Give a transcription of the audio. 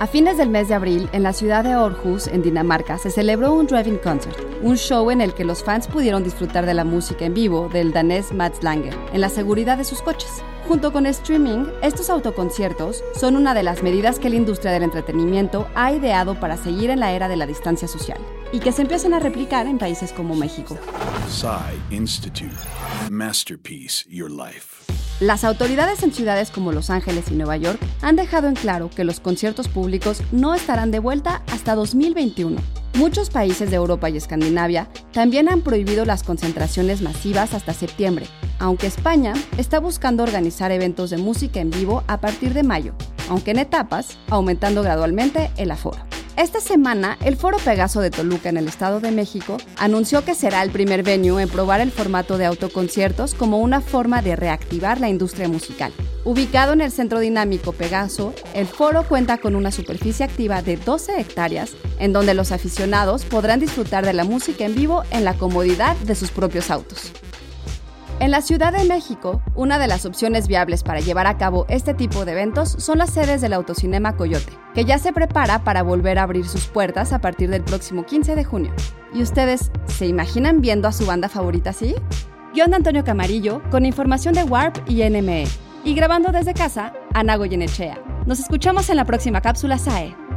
A fines del mes de abril, en la ciudad de Aarhus, en Dinamarca, se celebró un Driving Concert, un show en el que los fans pudieron disfrutar de la música en vivo del danés Mats Langer en la seguridad de sus coches. Junto con streaming, estos autoconciertos son una de las medidas que la industria del entretenimiento ha ideado para seguir en la era de la distancia social y que se empiezan a replicar en países como México. Institute. Masterpiece Your Life. Las autoridades en ciudades como Los Ángeles y Nueva York han dejado en claro que los conciertos públicos no estarán de vuelta hasta 2021. Muchos países de Europa y Escandinavia también han prohibido las concentraciones masivas hasta septiembre, aunque España está buscando organizar eventos de música en vivo a partir de mayo, aunque en etapas, aumentando gradualmente el aforo. Esta semana, el Foro Pegaso de Toluca en el Estado de México anunció que será el primer venue en probar el formato de autoconciertos como una forma de reactivar la industria musical. Ubicado en el Centro Dinámico Pegaso, el foro cuenta con una superficie activa de 12 hectáreas, en donde los aficionados podrán disfrutar de la música en vivo en la comodidad de sus propios autos. En la Ciudad de México, una de las opciones viables para llevar a cabo este tipo de eventos son las sedes del Autocinema Coyote, que ya se prepara para volver a abrir sus puertas a partir del próximo 15 de junio. ¿Y ustedes se imaginan viendo a su banda favorita así? Guión de Antonio Camarillo, con información de Warp y NME. Y grabando desde casa, Ana Goyenechea. Nos escuchamos en la próxima cápsula SAE.